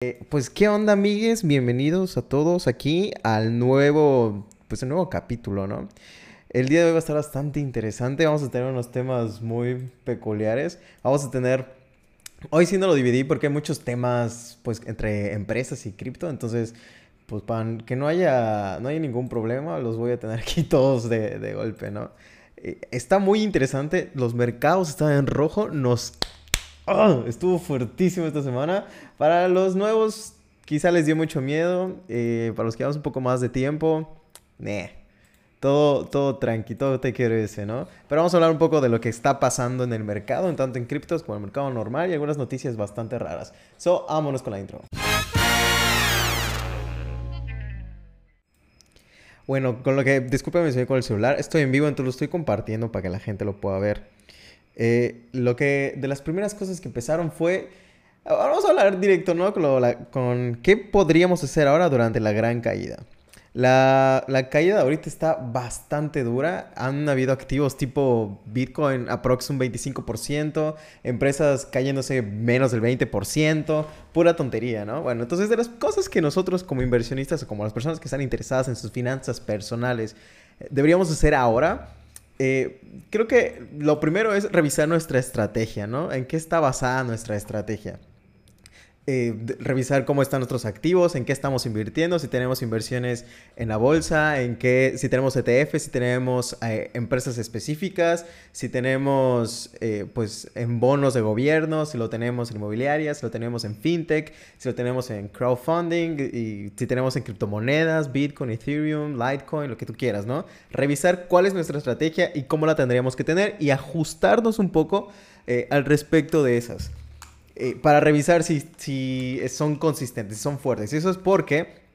Eh, pues qué onda, amigues, bienvenidos a todos aquí al nuevo, pues nuevo capítulo, ¿no? El día de hoy va a estar bastante interesante, vamos a tener unos temas muy peculiares, vamos a tener, hoy sí no lo dividí porque hay muchos temas, pues entre empresas y cripto, entonces, pues para que no haya, no haya ningún problema, los voy a tener aquí todos de, de golpe, ¿no? Eh, está muy interesante, los mercados están en rojo, nos Oh, estuvo fuertísimo esta semana. Para los nuevos, quizá les dio mucho miedo. Eh, para los que llevamos un poco más de tiempo, meh. Todo, todo tranqui, todo te quiero ese, ¿no? Pero vamos a hablar un poco de lo que está pasando en el mercado, tanto en criptos como en el mercado normal y algunas noticias bastante raras. So, vámonos con la intro. Bueno, con lo que, discúlpeme si con el celular, estoy en vivo, entonces lo estoy compartiendo para que la gente lo pueda ver. Eh, lo que de las primeras cosas que empezaron fue, vamos a hablar directo, ¿no? Con, qué podríamos hacer ahora durante la gran caída. La, la, caída ahorita está bastante dura. Han habido activos tipo Bitcoin aproximadamente un 25%, empresas cayéndose menos del 20%, pura tontería, ¿no? Bueno, entonces de las cosas que nosotros como inversionistas o como las personas que están interesadas en sus finanzas personales eh, deberíamos hacer ahora eh, creo que lo primero es revisar nuestra estrategia, ¿no? ¿En qué está basada nuestra estrategia? Eh, revisar cómo están nuestros activos, en qué estamos invirtiendo, si tenemos inversiones en la bolsa, en qué, si tenemos ETF, si tenemos eh, empresas específicas, si tenemos eh, pues en bonos de gobierno, si lo tenemos en inmobiliarias, si lo tenemos en fintech, si lo tenemos en crowdfunding y si tenemos en criptomonedas, Bitcoin, Ethereum, Litecoin, lo que tú quieras, ¿no? Revisar cuál es nuestra estrategia y cómo la tendríamos que tener y ajustarnos un poco al respecto de esas. Eh, para revisar si, son consistentes, si son fuertes. Y eso es porque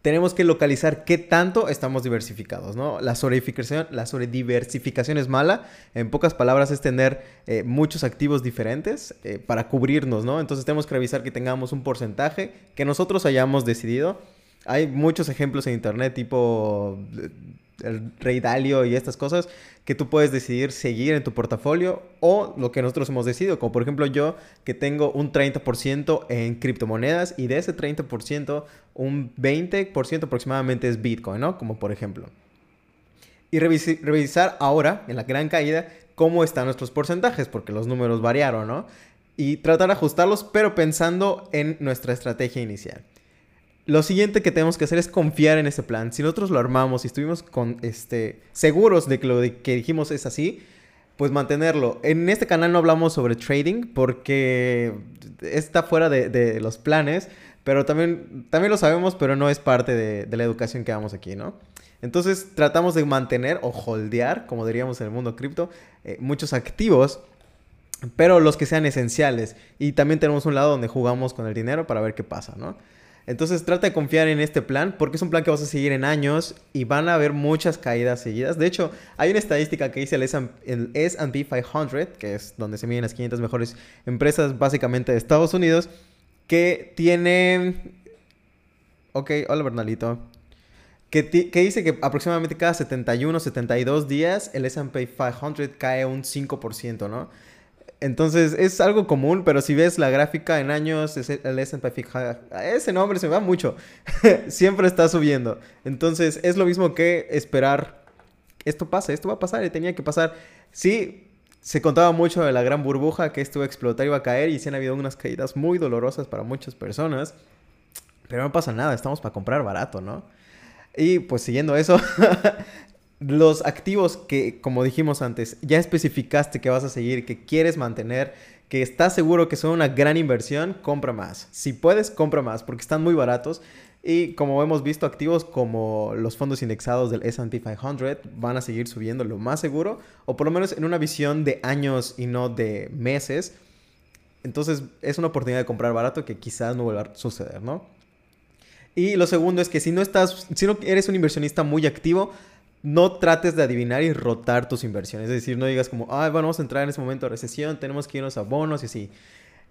tenemos que localizar qué tanto estamos diversificados, ¿no? La sobrediversificación, la sobrediversificación es mala. En pocas palabras es tener eh, muchos activos diferentes eh, para cubrirnos, ¿no? Entonces tenemos que revisar que tengamos un porcentaje que nosotros hayamos decidido. Hay muchos ejemplos en internet tipo el Rey Dalio y estas cosas que tú puedes decidir seguir en tu portafolio o lo que nosotros hemos decidido, como por ejemplo yo que tengo un 30% en criptomonedas y de ese 30% un 20% aproximadamente es Bitcoin, ¿no? Como por ejemplo. Y revisar ahora, en la gran caída, cómo están nuestros porcentajes, porque los números variaron, ¿no? Y tratar de ajustarlos, pero pensando en nuestra estrategia inicial. Lo siguiente que tenemos que hacer es confiar en ese plan. Si nosotros lo armamos y estuvimos este, seguros de que lo que dijimos es así, pues mantenerlo. En este canal no hablamos sobre trading porque está fuera de, los planes, pero también, también lo sabemos, pero no es parte de, la educación que damos aquí, ¿no? Entonces tratamos de mantener o holdear, como diríamos en el mundo cripto, eh, muchos activos, pero los que sean esenciales. Y también tenemos un lado donde jugamos con el dinero para ver qué pasa, ¿no? Entonces trata de confiar en este plan porque es un plan que vas a seguir en años y van a haber muchas caídas seguidas. De hecho, hay una estadística que dice el S&P 500, que es donde se miden las 500 mejores empresas básicamente de Estados Unidos, que tiene... Ok, hola Bernalito. Que, que, dice que aproximadamente cada 71, 72 días el S&P 500 cae un 5%, ¿no? Entonces es algo común, pero si ves la gráfica en años, el S&P 500, ese nombre se va mucho, siempre está subiendo. Entonces es lo mismo que esperar, esto pasa, esto va a pasar y tenía que pasar. Sí, se contaba mucho de la gran burbuja que esto iba a explotar, iba a caer y sí han habido unas caídas muy dolorosas para muchas personas, pero no pasa nada, estamos para comprar barato, ¿no? Y pues siguiendo eso, los activos que, como dijimos antes, ya especificaste que vas a seguir, que quieres mantener, que estás seguro que son una gran inversión, compra más. Si puedes, compra más porque están muy baratos. Y como hemos visto, activos como los fondos indexados del SP 500 van a seguir subiendo lo más seguro, o por lo menos en una visión de años y no de meses. Entonces es una oportunidad de comprar barato que quizás no vuelva a suceder, ¿no? Y lo segundo es que si no estás, si no eres un inversionista muy activo, no trates de adivinar y rotar tus inversiones. Es decir, no digas como, ah, bueno, vamos a entrar en ese momento de recesión, tenemos que irnos a bonos y así.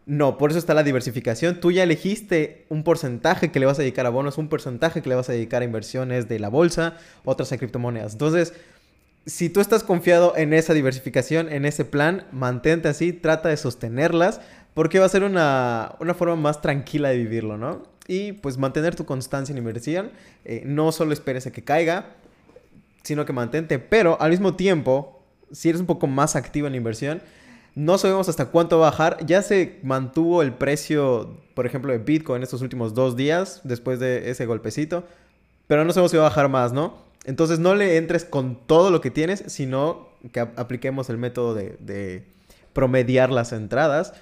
No, por eso está la diversificación. Tú ya elegiste un porcentaje que le vas a dedicar a bonos, un porcentaje que le vas a dedicar a inversiones de la bolsa, otras a criptomonedas. Entonces, si tú estás confiado en esa diversificación, en ese plan, mantente así, trata de sostenerlas porque va a ser una, una forma más tranquila de vivirlo, ¿no? Y pues mantener tu constancia en inversión. Eh, no solo esperes a que caiga, sino que mantente. Pero al mismo tiempo, si eres un poco más activo en la inversión, no sabemos hasta cuánto va a bajar. Ya se mantuvo el precio, por ejemplo, de Bitcoin estos últimos dos días, después de ese golpecito. Pero no sabemos si va a bajar más, ¿no? Entonces no le entres con todo lo que tienes, sino que apliquemos el método de, promediar las entradas.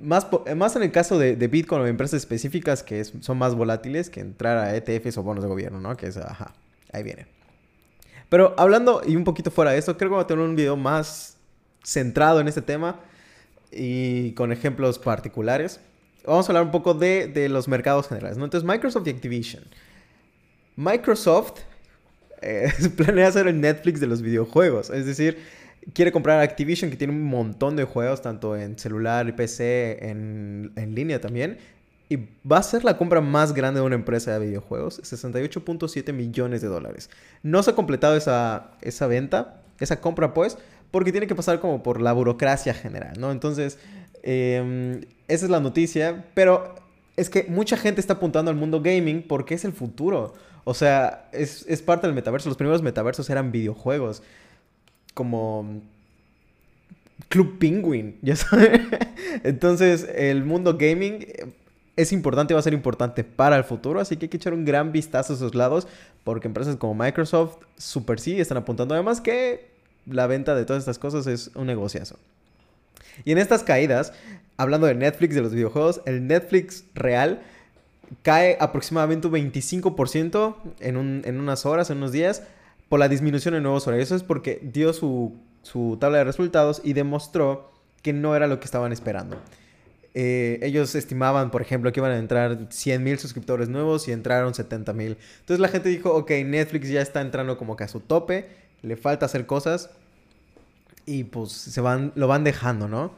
Más, más en el caso de, Bitcoin o de empresas específicas que son más volátiles que entrar a ETFs o bonos de gobierno, ¿no? Que es, ajá, ahí viene. Pero hablando y un poquito fuera de eso, creo que voy a tener un video más centrado en este tema y con ejemplos particulares. Vamos a hablar un poco de, de los mercados generales, ¿no? Entonces, Microsoft y Activision. Microsoft eh, planea hacer el Netflix de los videojuegos. Es decir, quiere comprar Activision, que tiene un montón de juegos, tanto en celular y PC, en, línea también. Y va a ser la compra más grande de una empresa de videojuegos, 68.7 millones de dólares. No se ha completado esa, esa venta, esa compra pues, porque tiene que pasar como por la burocracia general, ¿no? Entonces, em, esa es la noticia, pero es que mucha gente está apuntando al mundo gaming porque es el futuro. O sea, es, parte del metaverso. Los primeros metaversos eran videojuegos. Como Club Penguin, ya sabes. Entonces, el mundo gaming es importante, va a ser importante para el futuro, así que hay que echar un gran vistazo a esos lados, porque empresas como Microsoft, Super sí, están apuntando además que la venta de todas estas cosas es un negociazo. Y en estas caídas, hablando de Netflix, de los videojuegos, el Netflix real cae aproximadamente un 25% en, en unas horas, en unos días, por la disminución en nuevos horarios. Eso es porque dio su, tabla de resultados y demostró que no era lo que estaban esperando. Eh, ellos estimaban, por ejemplo, que iban a entrar 100 mil suscriptores nuevos y entraron 70 mil. Entonces la gente dijo, ok, Netflix ya está entrando como que a su tope, le falta hacer cosas y pues se van, lo van dejando, ¿no?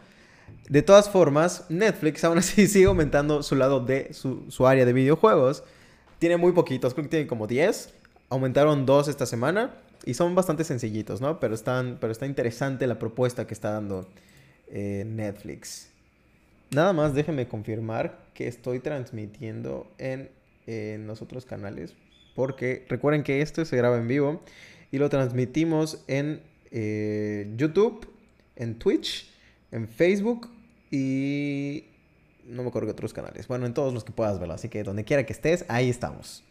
De todas formas, Netflix aún así sigue aumentando su lado de su, área de videojuegos. Tiene muy poquitos, creo que tiene como 10. Aumentaron dos esta semana y son bastante sencillitos, ¿no? Pero, están, pero está interesante la propuesta que está dando eh, Netflix. Nada más déjenme confirmar que estoy transmitiendo en, los otros canales. Porque recuerden que esto se graba en vivo y lo transmitimos en eh, YouTube, en Twitch en Facebook y no me acuerdo qué otros canales. Bueno, en todos los que puedas verlo. Así que donde quiera que estés, ahí estamos.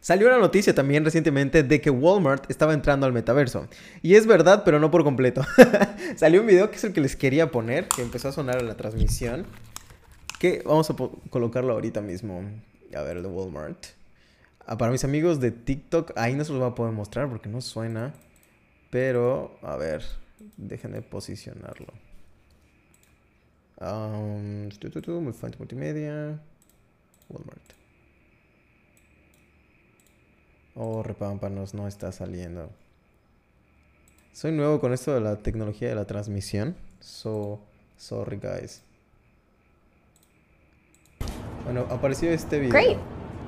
Salió una noticia también recientemente de que Walmart estaba entrando al metaverso. Y es verdad, pero no por completo. Salió un video que es el que les quería poner, que empezó a sonar en la transmisión. Que vamos a colocarlo ahorita mismo. A ver, el de Walmart. Ah, para mis amigos de TikTok, ahí no se los voy a poder mostrar porque no suena. Pero, a ver, Déjenme posicionarlo. Um, multimedia. Walmart. Oh, repámpanos, no está saliendo. Soy nuevo con esto de la tecnología de la transmisión. So, sorry guys. Bueno, apareció este video. Great.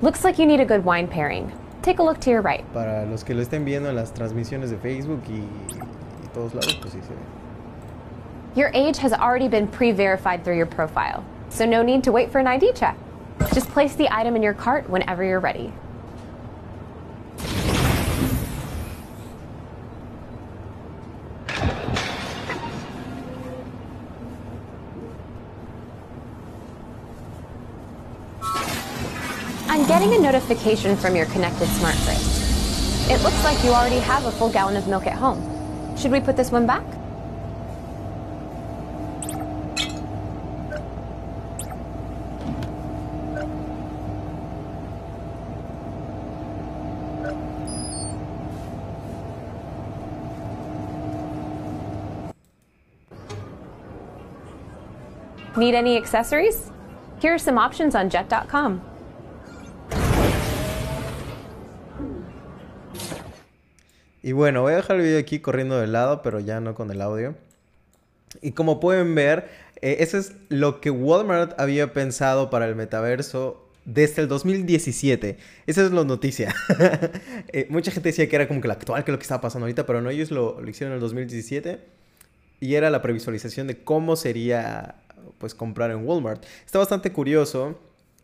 Looks like you need a good wine pairing. Take a look to your right. Para los que lo estén viendo en las transmisiones de Facebook y todos lados, pues sí se ve. Your age has already been pre-verified through your profile, so no need to wait for an ID check. Just place the item in your cart whenever you're ready. Getting a notification from your connected smart fridge. It looks like you already have a full gallon of milk at home. Should we put this one back? Need any accessories? Here are some options on jet.com. Y bueno, voy a dejar el video aquí corriendo de lado, pero ya no con el audio. Y como pueden ver, eh, eso es lo que Walmart había pensado para el metaverso desde el 2017. Esa es la noticia. Eh, mucha gente decía que era como que la actual, que lo que estaba pasando ahorita, pero no, ellos lo, lo hicieron en el 2017. Y era la previsualización de cómo sería pues comprar en Walmart. Está bastante curioso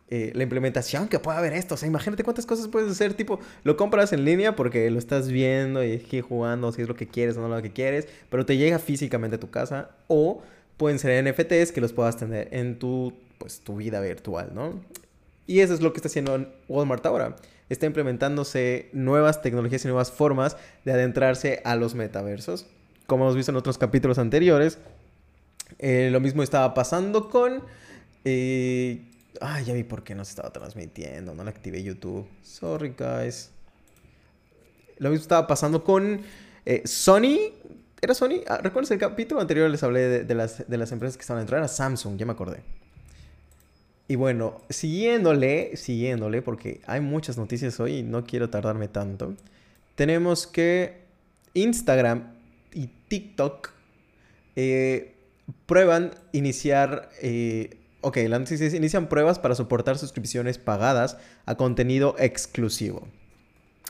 eh, la implementación que puede haber esto. O sea, imagínate cuántas cosas puedes hacer. Tipo, lo compras en línea porque lo estás viendo y aquí jugando si es lo que quieres o no lo que quieres, pero te llega físicamente a tu casa. O pueden ser NFTs que los puedas tener en tu, pues, tu vida virtual, ¿no? Y eso es lo que está haciendo Walmart ahora. Está implementándose nuevas tecnologías y nuevas formas de adentrarse a los metaversos. Como hemos visto en otros capítulos anteriores. Eh, lo mismo estaba pasando con... Eh, Ah, ya vi por qué no se estaba transmitiendo. No le activé YouTube. Sorry, guys. Lo mismo estaba pasando con eh, Sony. ¿Era Sony? Ah, ¿Recuerdas el capítulo anterior? Les hablé de, las, de las empresas que estaban a entrar. Era Samsung, ya me acordé. Y bueno, siguiéndole, siguiéndole, porque hay muchas noticias hoy y no quiero tardarme tanto. Tenemos que Instagram y TikTok eh, prueban iniciar eh, Ok, la noticia inician pruebas para soportar suscripciones pagadas a contenido exclusivo.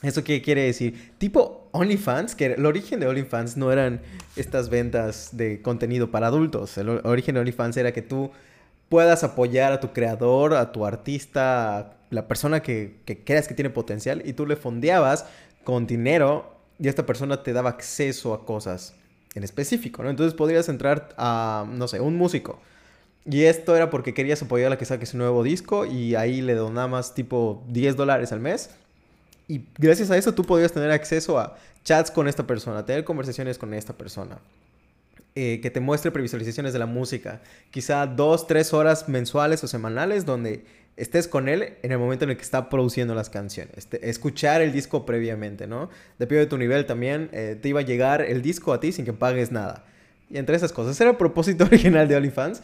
¿Eso qué quiere decir? Tipo OnlyFans, que el origen de OnlyFans no eran estas ventas de contenido para adultos. El origen de OnlyFans era que tú puedas apoyar a tu creador, a tu artista, a la persona que, que creas que tiene potencial y tú le fondeabas con dinero y esta persona te daba acceso a cosas en específico, ¿no? Entonces podrías entrar a, no sé, un músico y esto era porque querías apoyar a la que saque su nuevo disco y ahí le donabas tipo 10 dólares al mes. Y gracias a eso tú podías tener acceso a chats con esta persona, tener conversaciones con esta persona. Eh, que te muestre previsualizaciones de la música. Quizá dos, tres horas mensuales o semanales donde estés con él en el momento en el que está produciendo las canciones. Este, escuchar el disco previamente, ¿no? Dependiendo de tu nivel también, eh, te iba a llegar el disco a ti sin que pagues nada. Y entre esas cosas, era el propósito original de OnlyFans.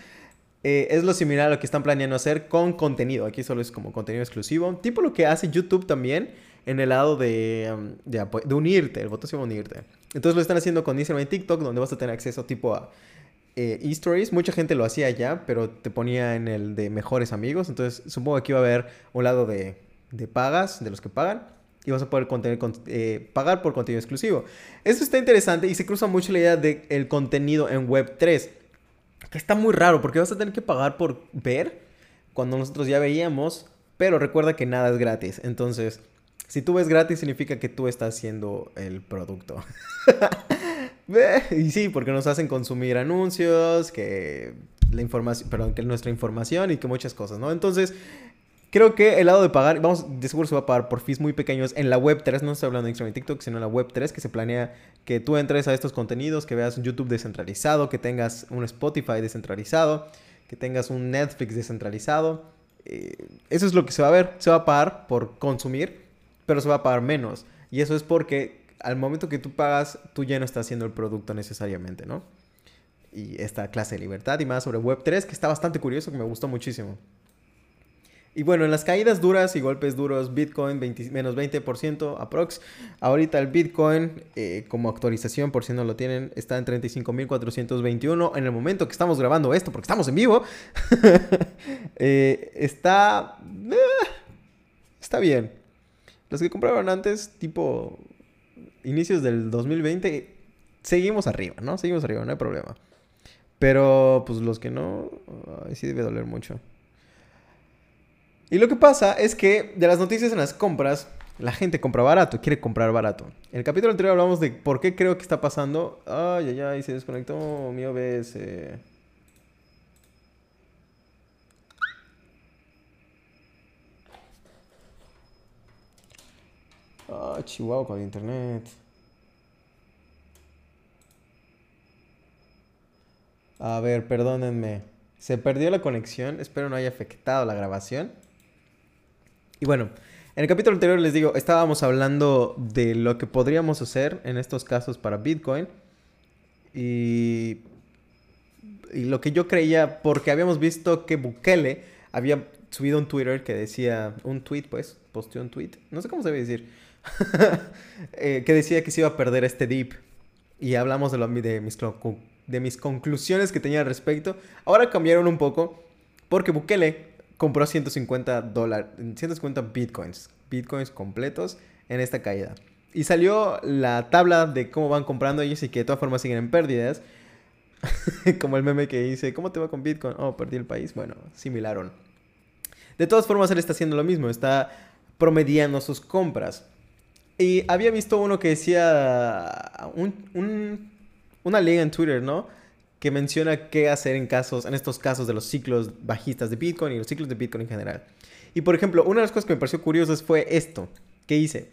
Eh, es lo similar a lo que están planeando hacer con contenido. Aquí solo es como contenido exclusivo. Tipo lo que hace YouTube también en el lado de, um, de, unirte. El voto se va a unirte. Entonces lo están haciendo con Instagram y TikTok, donde vas a tener acceso tipo a eh, e-stories. Mucha gente lo hacía ya, pero te ponía en el de mejores amigos. Entonces supongo que aquí va a haber un lado de, de pagas, de los que pagan. Y vas a poder eh, pagar por contenido exclusivo. Esto está interesante y se cruza mucho la idea del contenido en Web 3 que está muy raro porque vas a tener que pagar por ver cuando nosotros ya veíamos, pero recuerda que nada es gratis. Entonces, si tú ves gratis significa que tú estás haciendo el producto. y sí, porque nos hacen consumir anuncios, que la información, perdón, que nuestra información y que muchas cosas, ¿no? Entonces, Creo que el lado de pagar, vamos, de seguro se va a pagar por fees muy pequeños en la web 3, no estoy hablando de Instagram y TikTok, sino en la web 3, que se planea que tú entres a estos contenidos, que veas un YouTube descentralizado, que tengas un Spotify descentralizado, que tengas un Netflix descentralizado. Eh, eso es lo que se va a ver, se va a pagar por consumir, pero se va a pagar menos. Y eso es porque al momento que tú pagas, tú ya no estás haciendo el producto necesariamente, ¿no? Y esta clase de libertad y más sobre Web 3, que está bastante curioso, que me gustó muchísimo. Y bueno, en las caídas duras y golpes duros, Bitcoin menos 20% aprox. Ahorita el Bitcoin, eh, como actualización, por si no lo tienen, está en 35.421. En el momento que estamos grabando esto, porque estamos en vivo, eh, está... Eh, está bien. Los que compraron antes, tipo inicios del 2020, seguimos arriba, ¿no? Seguimos arriba, no hay problema. Pero pues los que no, sí debe doler mucho. Y lo que pasa es que de las noticias en las compras, la gente compra barato, quiere comprar barato. En el capítulo anterior hablamos de por qué creo que está pasando. Ay, ay, ay, se desconectó mi OBS. Ah, chihuahua con internet. A ver, perdónenme. Se perdió la conexión. Espero no haya afectado la grabación. Y bueno, en el capítulo anterior les digo, estábamos hablando de lo que podríamos hacer en estos casos para Bitcoin. Y, y lo que yo creía, porque habíamos visto que Bukele había subido un Twitter que decía, un tweet pues, posteó un tweet, no sé cómo se debe decir, eh, que decía que se iba a perder este dip. Y hablamos de, lo, de, mis, de mis conclusiones que tenía al respecto. Ahora cambiaron un poco porque Bukele compró 150 dólares, 150 bitcoins, bitcoins completos en esta caída. Y salió la tabla de cómo van comprando ellos y que de todas formas siguen en pérdidas. Como el meme que dice, ¿cómo te va con Bitcoin? Oh, perdí el país. Bueno, similaron. De todas formas, él está haciendo lo mismo, está promediando sus compras. Y había visto uno que decía una liga en Twitter, ¿no? Que menciona qué hacer en casos, en estos casos de los ciclos bajistas de Bitcoin y los ciclos de Bitcoin en general. Y por ejemplo, una de las cosas que me pareció curiosas fue esto, que hice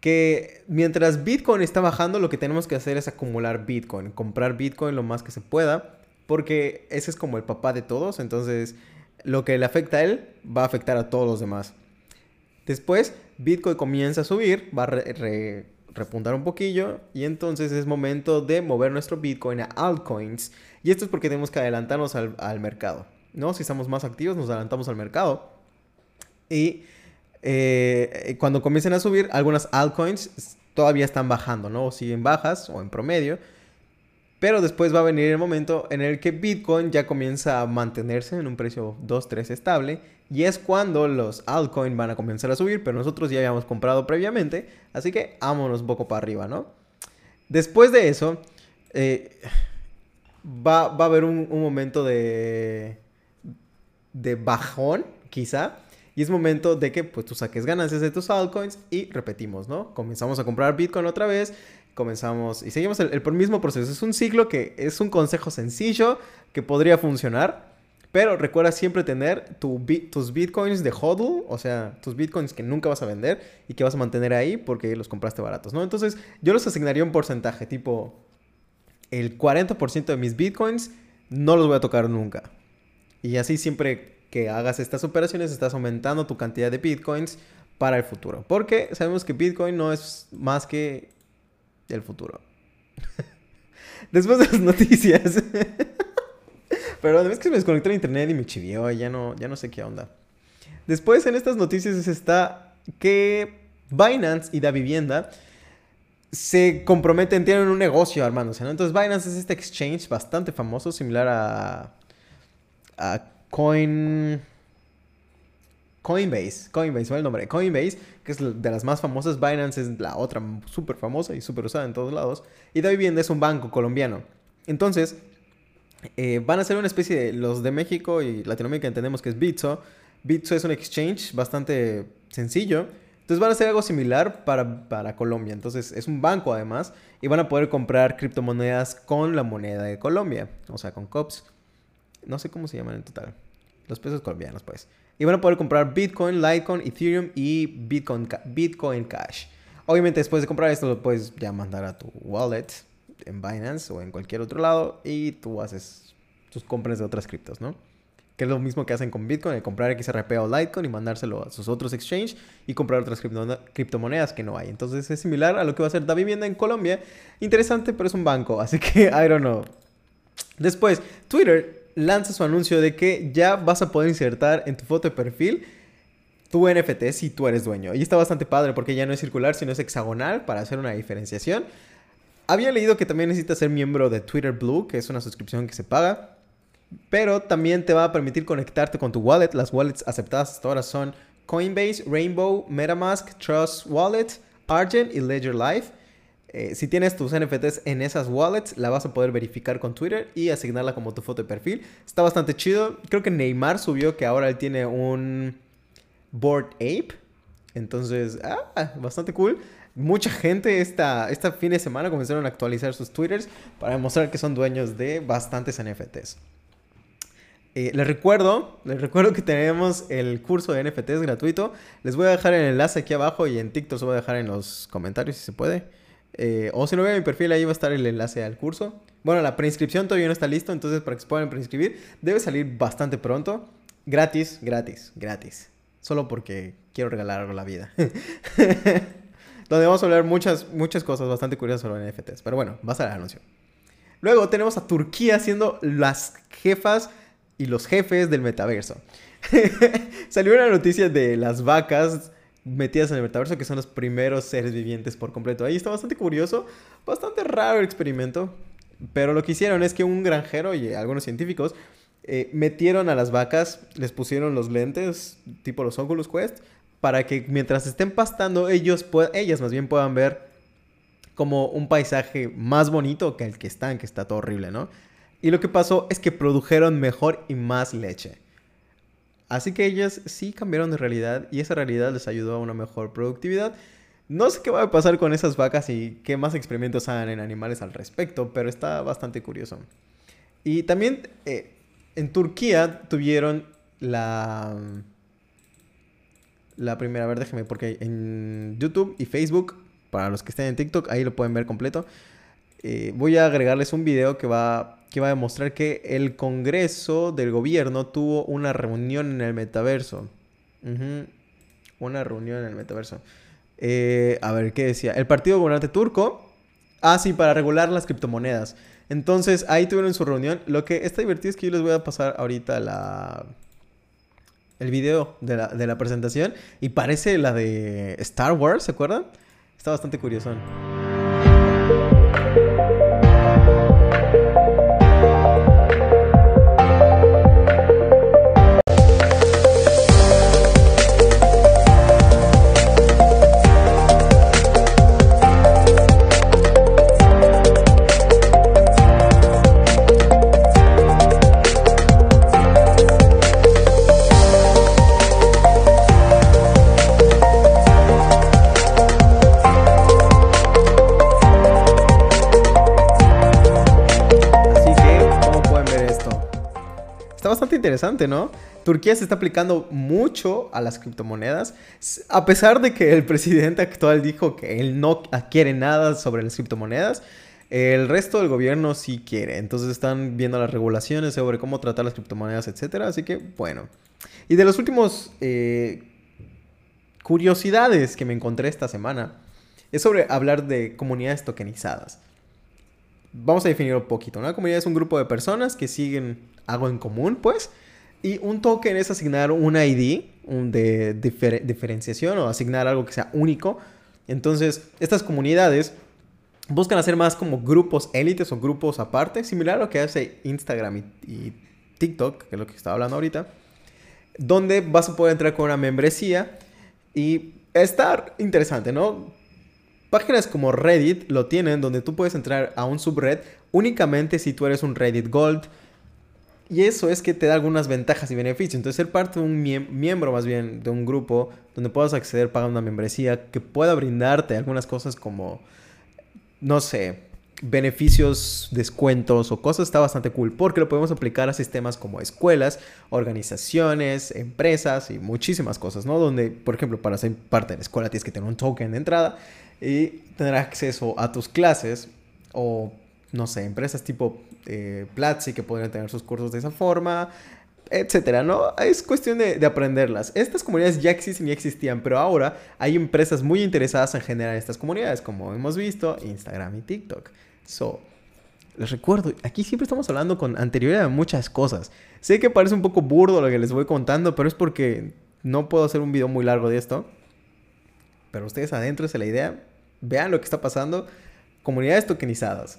que mientras Bitcoin está bajando, lo que tenemos que hacer es acumular Bitcoin, comprar Bitcoin lo más que se pueda, porque ese es como el papá de todos, entonces lo que le afecta a él va a afectar a todos los demás. Después, Bitcoin comienza a subir, va a repuntar un poquillo y entonces es momento de mover nuestro Bitcoin a altcoins. Y esto es porque tenemos que adelantarnos al, al mercado, ¿no? Si estamos más activos, nos adelantamos al mercado. Y eh, cuando comiencen a subir, algunas altcoins todavía están bajando, ¿no? O siguen bajas o en promedio. Pero después va a venir el momento en el que Bitcoin ya comienza a mantenerse en un precio 2, 3 estable. Y es cuando los altcoins van a comenzar a subir, pero nosotros ya habíamos comprado previamente. Así que vámonos un poco para arriba, ¿no? Después de eso, eh, va, a haber un, un momento de, de bajón, quizá. Y es momento de que pues tú saques ganancias de tus altcoins y repetimos, ¿no? Comenzamos a comprar Bitcoin otra vez, comenzamos y seguimos el, mismo proceso. Es un ciclo que es un consejo sencillo que podría funcionar, pero recuerda siempre tener tu, tus Bitcoins de hodl, o sea, tus Bitcoins que nunca vas a vender y que vas a mantener ahí porque los compraste baratos, ¿no? Entonces yo los asignaría un porcentaje, tipo el 40% de mis Bitcoins no los voy a tocar nunca. Y así siempre que hagas estas operaciones, estás aumentando tu cantidad de bitcoins para el futuro. Porque sabemos que bitcoin no es más que el futuro. Después de las noticias. Pero es que me desconecté a internet y me chivió ya no, ya no sé qué onda. Después en estas noticias está que Binance y Da Vivienda se comprometen, tienen un negocio armándose. Entonces Binance es este exchange bastante famoso, similar a, a Coin... Coinbase, Coinbase, fue el nombre, Coinbase, que es de las más famosas, Binance es la otra súper famosa y súper usada en todos lados, y Da Vivienda es un banco colombiano. Entonces, eh, van a ser una especie de, los de México y Latinoamérica entendemos que es Bitso, Bitso es un exchange bastante sencillo, entonces van a hacer algo similar para, para Colombia, entonces es un banco además, y van a poder comprar criptomonedas con la moneda de Colombia, o sea, con COPS. No sé cómo se llaman en total. Los pesos colombianos, pues. Y van a poder comprar Bitcoin, Litecoin, Ethereum y Bitcoin, Bitcoin Cash. Obviamente después de comprar esto lo puedes ya mandar a tu wallet en Binance o en cualquier otro lado y tú haces tus compras de otras criptos, ¿no? Que es lo mismo que hacen con Bitcoin, comprar XRP o Litecoin y mandárselo a sus otros exchanges y comprar otras criptomonedas que no hay. Entonces es similar a lo que va a hacer Da Vivienda en Colombia. Interesante, pero es un banco, así que I don't know. Después, Twitter lanza su anuncio de que ya vas a poder insertar en tu foto de perfil tu NFT si tú eres dueño. Y está bastante padre porque ya no es circular, sino es hexagonal para hacer una diferenciación. Había leído que también necesitas ser miembro de Twitter Blue, que es una suscripción que se paga. Pero también te va a permitir conectarte con tu wallet. Las wallets aceptadas hasta ahora son Coinbase, Rainbow, MetaMask, Trust Wallet, Argent y Ledger Live. Eh, si tienes tus NFTs en esas wallets, la vas a poder verificar con Twitter y asignarla como tu foto de perfil. Está bastante chido. Creo que Neymar subió que ahora él tiene un Board Ape. Entonces, ah, bastante cool. Mucha gente esta, fin de semana comenzaron a actualizar sus Twitters para demostrar que son dueños de bastantes NFTs. Eh, les recuerdo, les recuerdo que tenemos el curso de NFTs gratuito. Les voy a dejar el enlace aquí abajo y en TikTok se voy a dejar en los comentarios si se puede. Eh, o si no ven mi perfil, ahí va a estar el enlace al curso. Bueno, la preinscripción todavía no está listo, entonces para que se puedan preinscribir, debe salir bastante pronto. Gratis, gratis, gratis. Solo porque quiero regalar la vida. Donde vamos a hablar muchas, muchas cosas bastante curiosas sobre NFTs. Pero bueno, va a ser el anuncio. Luego tenemos a Turquía siendo las jefas y los jefes del metaverso. Salió una noticia de las vacas metidas en el metaverso, que son los primeros seres vivientes por completo. Ahí está bastante curioso, bastante raro el experimento. Pero lo que hicieron es que un granjero y algunos científicos eh, metieron a las vacas, les pusieron los lentes, tipo los Oculus Quest, para que mientras estén pastando, ellos ellas más bien puedan ver como un paisaje más bonito que el que están, que está todo horrible, ¿no? Y lo que pasó es que produjeron mejor y más leche. Así que ellas sí cambiaron de realidad y esa realidad les ayudó a una mejor productividad. No sé qué va a pasar con esas vacas y qué más experimentos hagan en animales al respecto, pero está bastante curioso. Y también eh, en Turquía tuvieron la... La primera, a ver, déjeme, porque en YouTube y Facebook, para los que estén en TikTok, ahí lo pueden ver completo. Eh, voy a agregarles un video que va, que va a demostrar que el Congreso del Gobierno tuvo una reunión en el metaverso. Una reunión en el metaverso. Eh, a ver, ¿qué decía? El Partido Gobernante Turco. Ah, sí, para regular las criptomonedas. Entonces, ahí tuvieron su reunión. Lo que está divertido es que yo les voy a pasar ahorita la... El video de la, de la presentación. Y parece la de Star Wars, ¿se acuerdan? Está bastante curioso. Interesante, ¿no? Turquía se está aplicando mucho a las criptomonedas, a pesar de que el presidente actual dijo que él no quiere nada sobre las criptomonedas. El resto del gobierno sí quiere, entonces están viendo las regulaciones sobre cómo tratar las criptomonedas, etcétera. Así que, bueno. Y de los últimos eh, curiosidades que me encontré esta semana es sobre hablar de comunidades tokenizadas. Vamos a definirlo un poquito. Una comunidad es un grupo de personas que siguen algo en común, pues. Y un token es asignar un ID un de diferenciación o asignar algo que sea único. Entonces, estas comunidades buscan hacer más como grupos élites o grupos aparte, similar a lo que hace Instagram y, TikTok, que es lo que estaba hablando ahorita, donde vas a poder entrar con una membresía y estar interesante, ¿no? Páginas como Reddit lo tienen, donde tú puedes entrar a un subred únicamente si tú eres un Reddit Gold, y eso es que te da algunas ventajas y beneficios. Entonces, ser parte de un miembro más bien de un grupo donde puedas acceder pagando una membresía que pueda brindarte algunas cosas como, no sé, beneficios, descuentos o cosas está bastante cool porque lo podemos aplicar a sistemas como escuelas, organizaciones, empresas y muchísimas cosas, ¿no? Donde, por ejemplo, para ser parte de la escuela tienes que tener un token de entrada y tener acceso a tus clases o no sé, empresas tipo eh, Platzi que podrían tener sus cursos de esa forma, etcétera, ¿no? Es cuestión de, aprenderlas. Estas comunidades ya existen y existían, pero ahora hay empresas muy interesadas en generar estas comunidades, como hemos visto, Instagram y TikTok. So, les recuerdo, aquí siempre estamos hablando con anterioridad de muchas cosas. Sé que parece un poco burdo lo que les voy contando, pero es porque no puedo hacer un video muy largo de esto. Pero ustedes adentro la idea, vean lo que está pasando. Comunidades tokenizadas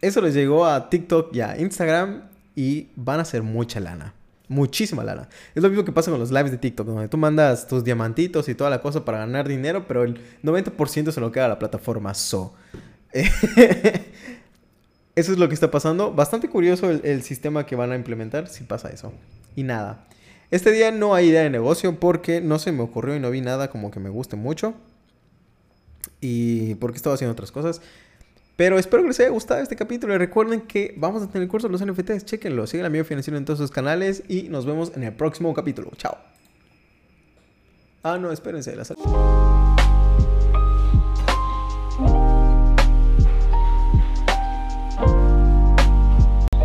eso les llegó a TikTok y a Instagram y van a hacer mucha lana. Muchísima lana. Es lo mismo que pasa con los lives de TikTok, donde tú mandas tus diamantitos y toda la cosa para ganar dinero, pero el 90% se lo queda a la plataforma So. eso es lo que está pasando. Bastante curioso el, el, sistema que van a implementar si pasa eso. Y nada. Este día no hay idea de negocio porque no se me ocurrió y no vi nada como que me guste mucho. Y porque estaba haciendo otras cosas. Pero espero que les haya gustado este capítulo y recuerden que vamos a tener el curso de los NFTs. Chequenlo, sigan a mi financiero en todos sus canales y nos vemos en el próximo capítulo. Chao. Ah, no, espérense. La